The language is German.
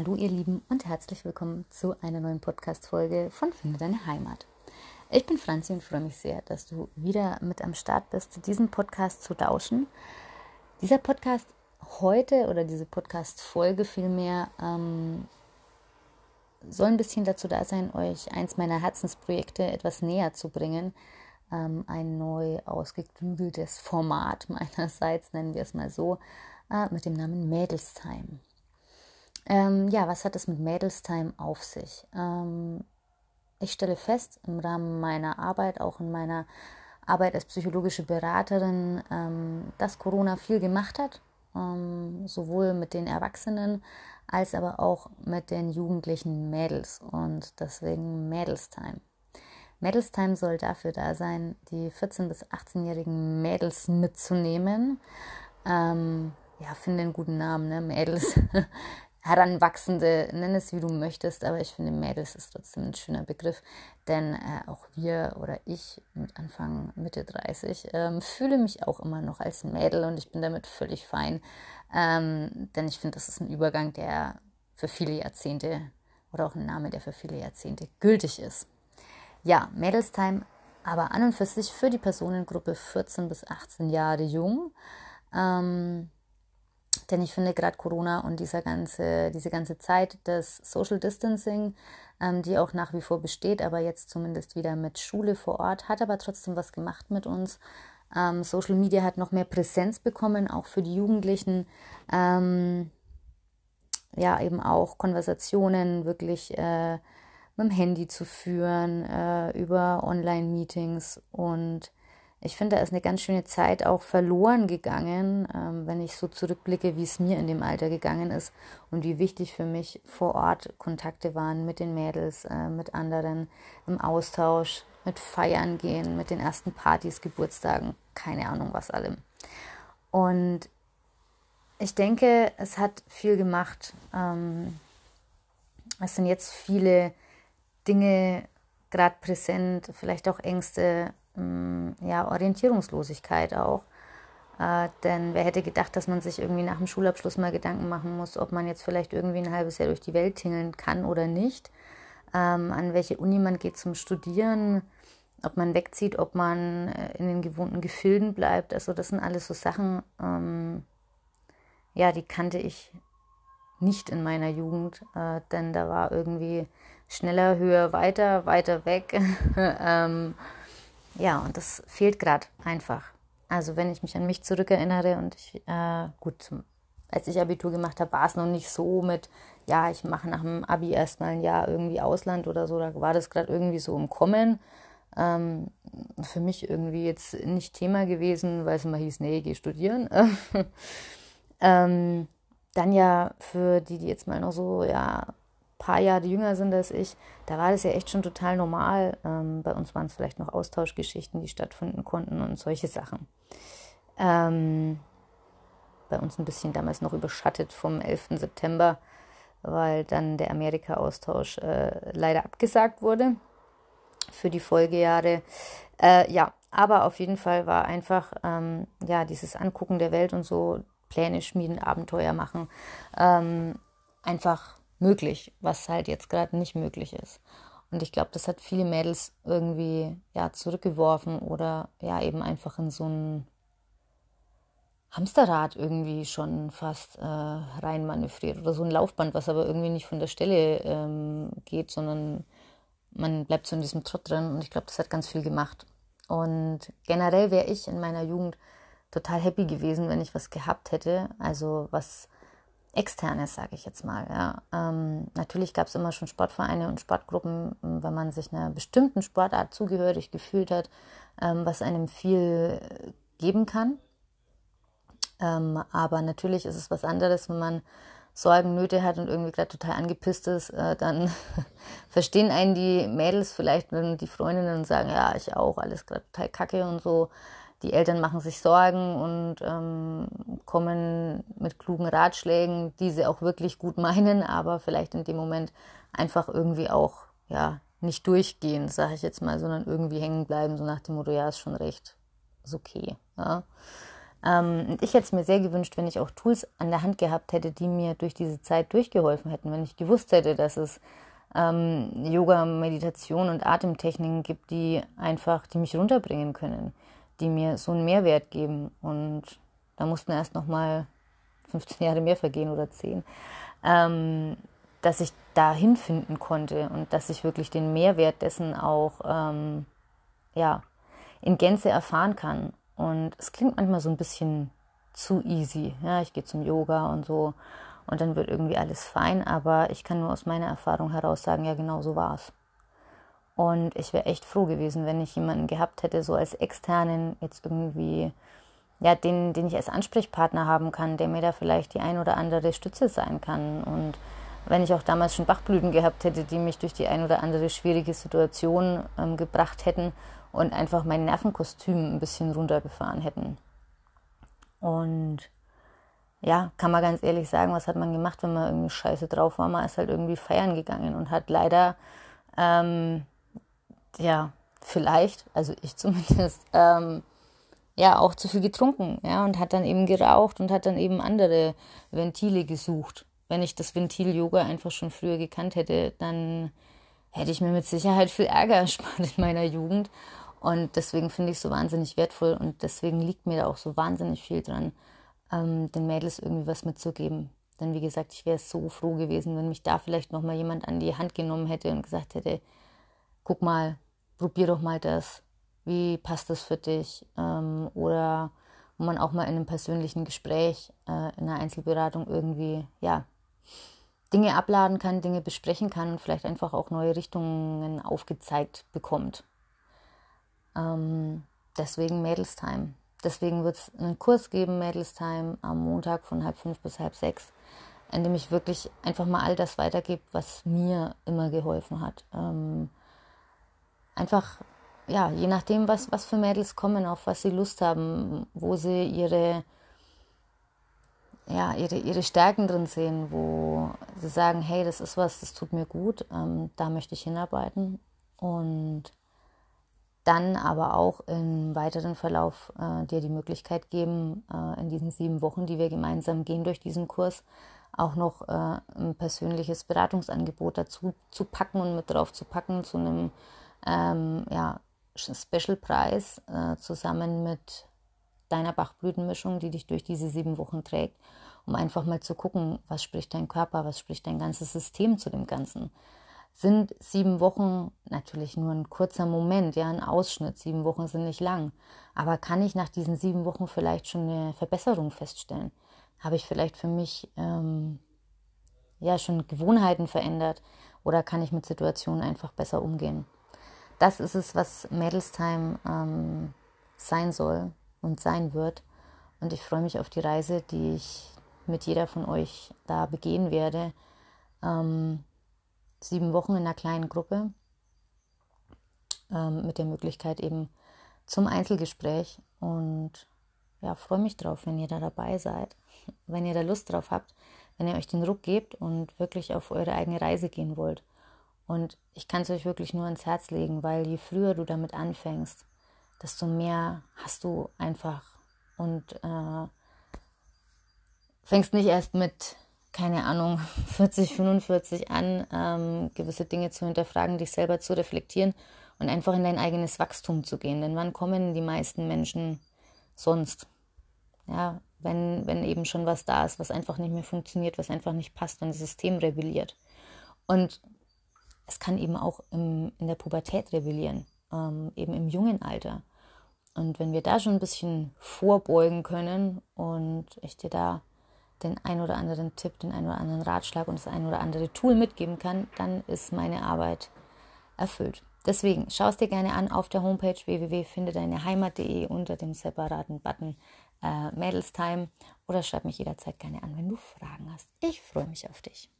Hallo ihr Lieben und herzlich willkommen zu einer neuen Podcast-Folge von Finde deine Heimat. Ich bin Franzi und freue mich sehr, dass du wieder mit am Start bist, diesen Podcast zu lauschen. Dieser Podcast heute oder diese Podcast-Folge vielmehr ähm, soll ein bisschen dazu da sein, euch eins meiner Herzensprojekte etwas näher zu bringen. Ähm, ein neu ausgeklügeltes Format meinerseits, nennen wir es mal so, äh, mit dem Namen Mädelstime. Ähm, ja, was hat es mit Mädelstime auf sich? Ähm, ich stelle fest im Rahmen meiner Arbeit, auch in meiner Arbeit als psychologische Beraterin, ähm, dass Corona viel gemacht hat, ähm, sowohl mit den Erwachsenen als aber auch mit den jugendlichen Mädels und deswegen Mädelstime. Mädelstime soll dafür da sein, die 14- bis 18-jährigen Mädels mitzunehmen. Ähm, ja, finde einen guten Namen, ne? Mädels. Heranwachsende, nenn es wie du möchtest, aber ich finde Mädels ist trotzdem ein schöner Begriff, denn äh, auch wir oder ich mit Anfang, Mitte 30 ähm, fühle mich auch immer noch als Mädel und ich bin damit völlig fein, ähm, denn ich finde, das ist ein Übergang, der für viele Jahrzehnte oder auch ein Name, der für viele Jahrzehnte gültig ist. Ja, Mädelstime, aber an und für sich für die Personengruppe 14 bis 18 Jahre jung. Ähm, denn ich finde gerade Corona und dieser ganze, diese ganze Zeit des Social Distancing, ähm, die auch nach wie vor besteht, aber jetzt zumindest wieder mit Schule vor Ort, hat aber trotzdem was gemacht mit uns. Ähm, Social Media hat noch mehr Präsenz bekommen, auch für die Jugendlichen. Ähm, ja, eben auch Konversationen wirklich äh, mit dem Handy zu führen, äh, über Online-Meetings und ich finde, da ist eine ganz schöne Zeit auch verloren gegangen, ähm, wenn ich so zurückblicke, wie es mir in dem Alter gegangen ist und wie wichtig für mich vor Ort Kontakte waren mit den Mädels, äh, mit anderen im Austausch, mit Feiern gehen, mit den ersten Partys, Geburtstagen, keine Ahnung was allem. Und ich denke, es hat viel gemacht. Ähm, es sind jetzt viele Dinge gerade präsent, vielleicht auch Ängste, Mm, ja, Orientierungslosigkeit auch. Äh, denn wer hätte gedacht, dass man sich irgendwie nach dem Schulabschluss mal Gedanken machen muss, ob man jetzt vielleicht irgendwie ein halbes Jahr durch die Welt tingeln kann oder nicht, ähm, an welche Uni man geht zum Studieren, ob man wegzieht, ob man äh, in den gewohnten Gefilden bleibt. Also das sind alles so Sachen, ähm, ja, die kannte ich nicht in meiner Jugend, äh, denn da war irgendwie schneller, höher, weiter, weiter weg. ähm, ja, und das fehlt gerade einfach. Also wenn ich mich an mich zurückerinnere und ich, äh, gut, zum, als ich Abitur gemacht habe, war es noch nicht so mit, ja, ich mache nach dem Abi erstmal ein Jahr irgendwie Ausland oder so, da war das gerade irgendwie so im Kommen. Ähm, für mich irgendwie jetzt nicht Thema gewesen, weil es immer hieß, nee, geh studieren. ähm, dann ja für die, die jetzt mal noch so, ja, paar Jahre jünger sind als ich, da war das ja echt schon total normal. Ähm, bei uns waren es vielleicht noch Austauschgeschichten, die stattfinden konnten und solche Sachen. Ähm, bei uns ein bisschen damals noch überschattet vom 11. September, weil dann der Amerika-Austausch äh, leider abgesagt wurde für die Folgejahre. Äh, ja, aber auf jeden Fall war einfach ähm, ja dieses Angucken der Welt und so Pläne schmieden, Abenteuer machen, ähm, einfach möglich, was halt jetzt gerade nicht möglich ist. Und ich glaube, das hat viele Mädels irgendwie ja zurückgeworfen oder ja eben einfach in so ein Hamsterrad irgendwie schon fast äh, rein oder so ein Laufband, was aber irgendwie nicht von der Stelle ähm, geht, sondern man bleibt so in diesem Trott drin und ich glaube, das hat ganz viel gemacht. Und generell wäre ich in meiner Jugend total happy gewesen, wenn ich was gehabt hätte, also was Externes, sage ich jetzt mal. Ja. Ähm, natürlich gab es immer schon Sportvereine und Sportgruppen, wenn man sich einer bestimmten Sportart zugehörig gefühlt hat, ähm, was einem viel geben kann. Ähm, aber natürlich ist es was anderes, wenn man Sorgen, Nöte hat und irgendwie gerade total angepisst ist, äh, dann verstehen einen die Mädels vielleicht, wenn die Freundinnen sagen, ja, ich auch, alles gerade total kacke und so die Eltern machen sich Sorgen und ähm, kommen mit klugen Ratschlägen, die sie auch wirklich gut meinen, aber vielleicht in dem Moment einfach irgendwie auch ja nicht durchgehen, sage ich jetzt mal, sondern irgendwie hängen bleiben, so nach dem Motto, ja, ist schon recht, ist okay. Ja. Ähm, ich hätte es mir sehr gewünscht, wenn ich auch Tools an der Hand gehabt hätte, die mir durch diese Zeit durchgeholfen hätten. Wenn ich gewusst hätte, dass es ähm, Yoga, Meditation und Atemtechniken gibt, die einfach, die mich runterbringen können, die mir so einen Mehrwert geben. Und da mussten erst nochmal 15 Jahre mehr vergehen oder 10, ähm, dass ich da hinfinden konnte und dass ich wirklich den Mehrwert dessen auch ähm, ja, in Gänze erfahren kann. Und es klingt manchmal so ein bisschen zu easy. Ja, ich gehe zum Yoga und so und dann wird irgendwie alles fein, aber ich kann nur aus meiner Erfahrung heraus sagen, ja, genau so war es. Und ich wäre echt froh gewesen, wenn ich jemanden gehabt hätte, so als externen, jetzt irgendwie, ja, den, den ich als Ansprechpartner haben kann, der mir da vielleicht die ein oder andere Stütze sein kann. Und wenn ich auch damals schon Bachblüten gehabt hätte, die mich durch die ein oder andere schwierige Situation ähm, gebracht hätten und einfach mein Nervenkostüm ein bisschen runtergefahren hätten. Und ja, kann man ganz ehrlich sagen, was hat man gemacht, wenn man irgendwie scheiße drauf war? Man ist halt irgendwie feiern gegangen und hat leider, ähm, ja, vielleicht, also ich zumindest, ähm, ja, auch zu viel getrunken, ja, und hat dann eben geraucht und hat dann eben andere Ventile gesucht. Wenn ich das Ventil Yoga einfach schon früher gekannt hätte, dann hätte ich mir mit Sicherheit viel Ärger erspart in meiner Jugend. Und deswegen finde ich es so wahnsinnig wertvoll und deswegen liegt mir da auch so wahnsinnig viel dran, ähm, den Mädels irgendwie was mitzugeben. Denn wie gesagt, ich wäre so froh gewesen, wenn mich da vielleicht nochmal jemand an die Hand genommen hätte und gesagt hätte, guck mal, probier doch mal das, wie passt das für dich? Ähm, oder wo man auch mal in einem persönlichen Gespräch, äh, in einer Einzelberatung irgendwie, ja, Dinge abladen kann, Dinge besprechen kann und vielleicht einfach auch neue Richtungen aufgezeigt bekommt. Ähm, deswegen Mädels Time. Deswegen wird es einen Kurs geben, Mädels Time, am Montag von halb fünf bis halb sechs, in dem ich wirklich einfach mal all das weitergebe, was mir immer geholfen hat. Ähm, einfach, ja, je nachdem, was, was für Mädels kommen, auf was sie Lust haben, wo sie ihre, ja, ihre, ihre Stärken drin sehen, wo sie sagen, hey, das ist was, das tut mir gut, ähm, da möchte ich hinarbeiten. Und dann aber auch im weiteren Verlauf äh, dir die Möglichkeit geben, äh, in diesen sieben Wochen, die wir gemeinsam gehen durch diesen Kurs, auch noch äh, ein persönliches Beratungsangebot dazu zu packen und mit drauf zu packen zu einem ähm, ja, Special-Preis äh, zusammen mit deiner Bachblütenmischung, die dich durch diese sieben Wochen trägt, um einfach mal zu gucken, was spricht dein Körper, was spricht dein ganzes System zu dem Ganzen sind sieben Wochen natürlich nur ein kurzer Moment, ja, ein Ausschnitt. Sieben Wochen sind nicht lang. Aber kann ich nach diesen sieben Wochen vielleicht schon eine Verbesserung feststellen? Habe ich vielleicht für mich ähm, ja schon Gewohnheiten verändert oder kann ich mit Situationen einfach besser umgehen? Das ist es, was Mädelstime ähm, sein soll und sein wird. Und ich freue mich auf die Reise, die ich mit jeder von euch da begehen werde. Ähm, sieben Wochen in einer kleinen Gruppe ähm, mit der Möglichkeit eben zum Einzelgespräch und ja, freue mich drauf, wenn ihr da dabei seid, wenn ihr da Lust drauf habt, wenn ihr euch den Ruck gebt und wirklich auf eure eigene Reise gehen wollt. Und ich kann es euch wirklich nur ins Herz legen, weil je früher du damit anfängst, desto mehr hast du einfach und äh, fängst nicht erst mit keine Ahnung, 40, 45 an, ähm, gewisse Dinge zu hinterfragen, dich selber zu reflektieren und einfach in dein eigenes Wachstum zu gehen. Denn wann kommen die meisten Menschen sonst? Ja, wenn, wenn eben schon was da ist, was einfach nicht mehr funktioniert, was einfach nicht passt, wenn das System rebelliert. Und es kann eben auch im, in der Pubertät rebellieren, ähm, eben im jungen Alter. Und wenn wir da schon ein bisschen vorbeugen können und ich dir da den ein oder anderen Tipp, den ein oder anderen Ratschlag und das ein oder andere Tool mitgeben kann, dann ist meine Arbeit erfüllt. Deswegen schau es dir gerne an auf der Homepage www.findedeineheimat.de unter dem separaten Button äh, Mädelstime oder schreib mich jederzeit gerne an, wenn du Fragen hast. Ich freue mich auf dich.